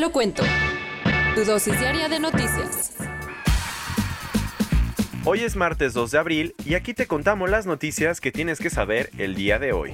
Lo cuento. Tu dosis diaria de noticias. Hoy es martes 2 de abril y aquí te contamos las noticias que tienes que saber el día de hoy.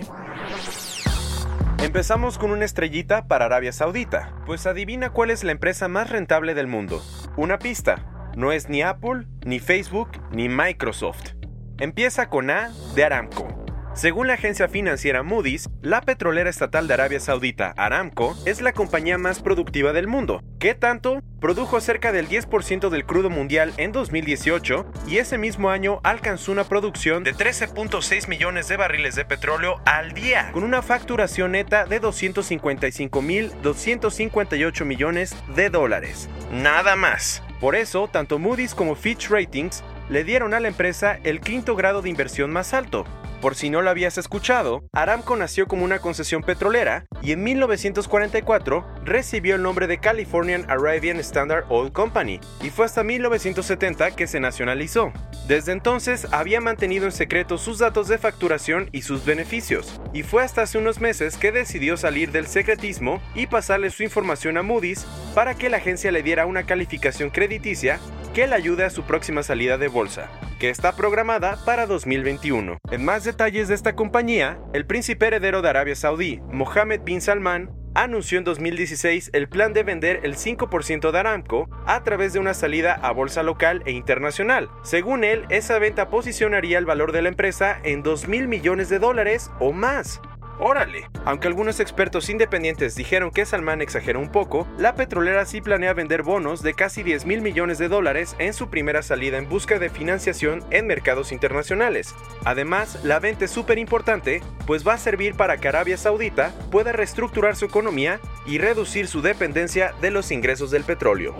Empezamos con una estrellita para Arabia Saudita, pues adivina cuál es la empresa más rentable del mundo. Una pista, no es ni Apple, ni Facebook, ni Microsoft. Empieza con A de Aramco. Según la agencia financiera Moody's, la petrolera estatal de Arabia Saudita, Aramco, es la compañía más productiva del mundo. ¿Qué tanto? Produjo cerca del 10% del crudo mundial en 2018 y ese mismo año alcanzó una producción de 13.6 millones de barriles de petróleo al día, con una facturación neta de 255.258 millones de dólares. Nada más. Por eso, tanto Moody's como Fitch Ratings le dieron a la empresa el quinto grado de inversión más alto, por si no lo habías escuchado, Aramco nació como una concesión petrolera y en 1944 recibió el nombre de Californian Arabian Standard Oil Company y fue hasta 1970 que se nacionalizó. Desde entonces había mantenido en secreto sus datos de facturación y sus beneficios, y fue hasta hace unos meses que decidió salir del secretismo y pasarle su información a Moody's para que la agencia le diera una calificación crediticia que le ayude a su próxima salida de bolsa que está programada para 2021. En más detalles de esta compañía, el príncipe heredero de Arabia Saudí, Mohammed bin Salman, anunció en 2016 el plan de vender el 5% de Aramco a través de una salida a bolsa local e internacional. Según él, esa venta posicionaría el valor de la empresa en 2 mil millones de dólares o más. Órale. Aunque algunos expertos independientes dijeron que Salman exageró un poco, la petrolera sí planea vender bonos de casi 10 mil millones de dólares en su primera salida en busca de financiación en mercados internacionales. Además, la venta es súper importante, pues va a servir para que Arabia Saudita pueda reestructurar su economía y reducir su dependencia de los ingresos del petróleo.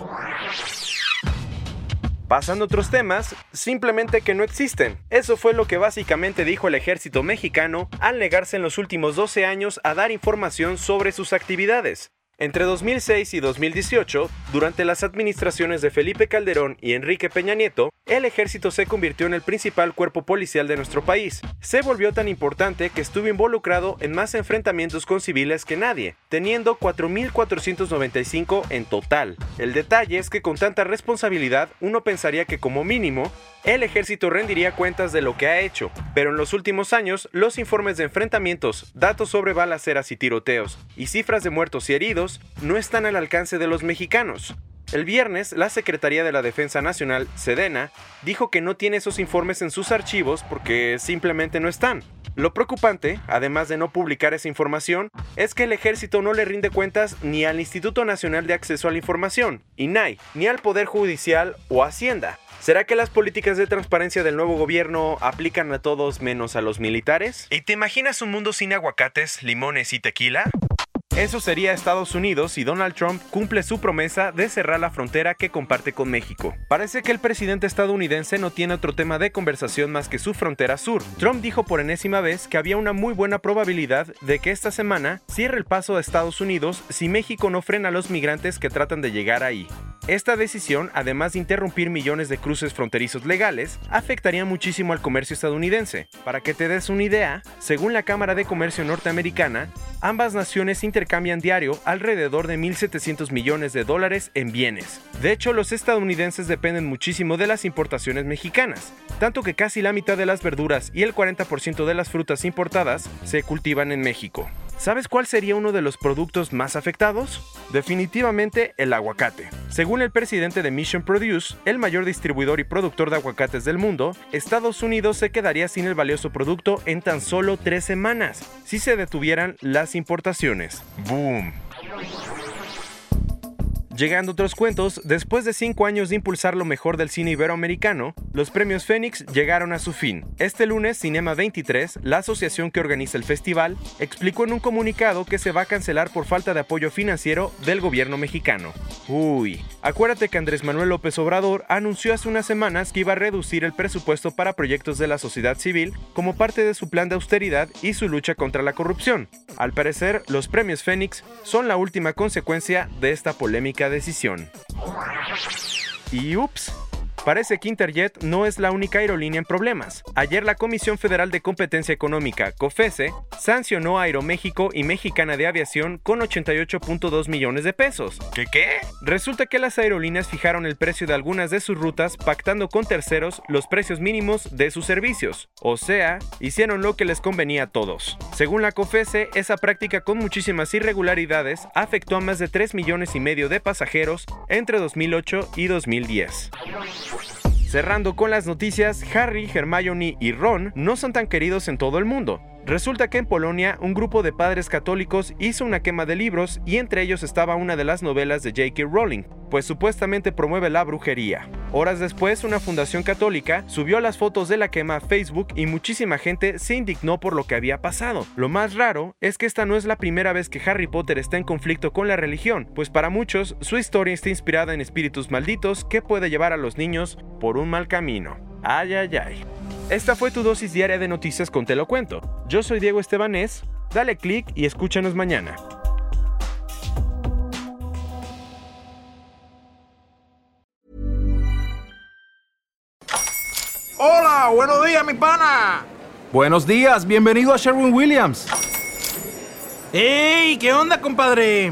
Pasando otros temas, simplemente que no existen. Eso fue lo que básicamente dijo el ejército mexicano al negarse en los últimos 12 años a dar información sobre sus actividades. Entre 2006 y 2018, durante las administraciones de Felipe Calderón y Enrique Peña Nieto, el ejército se convirtió en el principal cuerpo policial de nuestro país. Se volvió tan importante que estuvo involucrado en más enfrentamientos con civiles que nadie, teniendo 4.495 en total. El detalle es que con tanta responsabilidad uno pensaría que como mínimo el ejército rendiría cuentas de lo que ha hecho, pero en los últimos años los informes de enfrentamientos, datos sobre balaceras y tiroteos y cifras de muertos y heridos no están al alcance de los mexicanos. El viernes, la Secretaría de la Defensa Nacional, Sedena, dijo que no tiene esos informes en sus archivos porque simplemente no están. Lo preocupante, además de no publicar esa información, es que el ejército no le rinde cuentas ni al Instituto Nacional de Acceso a la Información, INAI, ni al Poder Judicial o Hacienda. ¿Será que las políticas de transparencia del nuevo gobierno aplican a todos menos a los militares? ¿Y te imaginas un mundo sin aguacates, limones y tequila? Eso sería Estados Unidos y Donald Trump cumple su promesa de cerrar la frontera que comparte con México. Parece que el presidente estadounidense no tiene otro tema de conversación más que su frontera sur. Trump dijo por enésima vez que había una muy buena probabilidad de que esta semana cierre el paso a Estados Unidos si México no frena a los migrantes que tratan de llegar ahí. Esta decisión, además de interrumpir millones de cruces fronterizos legales, afectaría muchísimo al comercio estadounidense. Para que te des una idea, según la Cámara de Comercio norteamericana, ambas naciones intercambian diario alrededor de 1.700 millones de dólares en bienes. De hecho, los estadounidenses dependen muchísimo de las importaciones mexicanas, tanto que casi la mitad de las verduras y el 40% de las frutas importadas se cultivan en México. ¿Sabes cuál sería uno de los productos más afectados? Definitivamente el aguacate. Según el presidente de Mission Produce, el mayor distribuidor y productor de aguacates del mundo, Estados Unidos se quedaría sin el valioso producto en tan solo tres semanas, si se detuvieran las importaciones. ¡Boom! Llegando otros cuentos, después de cinco años de impulsar lo mejor del cine iberoamericano, los premios Fénix llegaron a su fin. Este lunes, Cinema 23, la asociación que organiza el festival, explicó en un comunicado que se va a cancelar por falta de apoyo financiero del gobierno mexicano. Uy, acuérdate que Andrés Manuel López Obrador anunció hace unas semanas que iba a reducir el presupuesto para proyectos de la sociedad civil como parte de su plan de austeridad y su lucha contra la corrupción. Al parecer, los premios Fénix son la última consecuencia de esta polémica decisión. Y ups, Parece que Interjet no es la única aerolínea en problemas. Ayer la Comisión Federal de Competencia Económica, COFESE, sancionó a Aeroméxico y Mexicana de Aviación con 88.2 millones de pesos. ¿Qué qué? Resulta que las aerolíneas fijaron el precio de algunas de sus rutas pactando con terceros los precios mínimos de sus servicios. O sea, hicieron lo que les convenía a todos. Según la COFESE, esa práctica con muchísimas irregularidades afectó a más de 3 millones y medio de pasajeros entre 2008 y 2010. Cerrando con las noticias, Harry, Hermione y Ron no son tan queridos en todo el mundo. Resulta que en Polonia un grupo de padres católicos hizo una quema de libros y entre ellos estaba una de las novelas de J.K. Rowling, pues supuestamente promueve la brujería. Horas después, una fundación católica subió las fotos de la quema a Facebook y muchísima gente se indignó por lo que había pasado. Lo más raro es que esta no es la primera vez que Harry Potter está en conflicto con la religión, pues para muchos su historia está inspirada en espíritus malditos que puede llevar a los niños por un mal camino. Ay, ay, ay. Esta fue tu dosis diaria de noticias con Te lo cuento. Yo soy Diego Estebanés, dale click y escúchanos mañana. Hola, buenos días, mi pana. Buenos días, bienvenido a Sherwin Williams. ¡Ey! ¿Qué onda, compadre?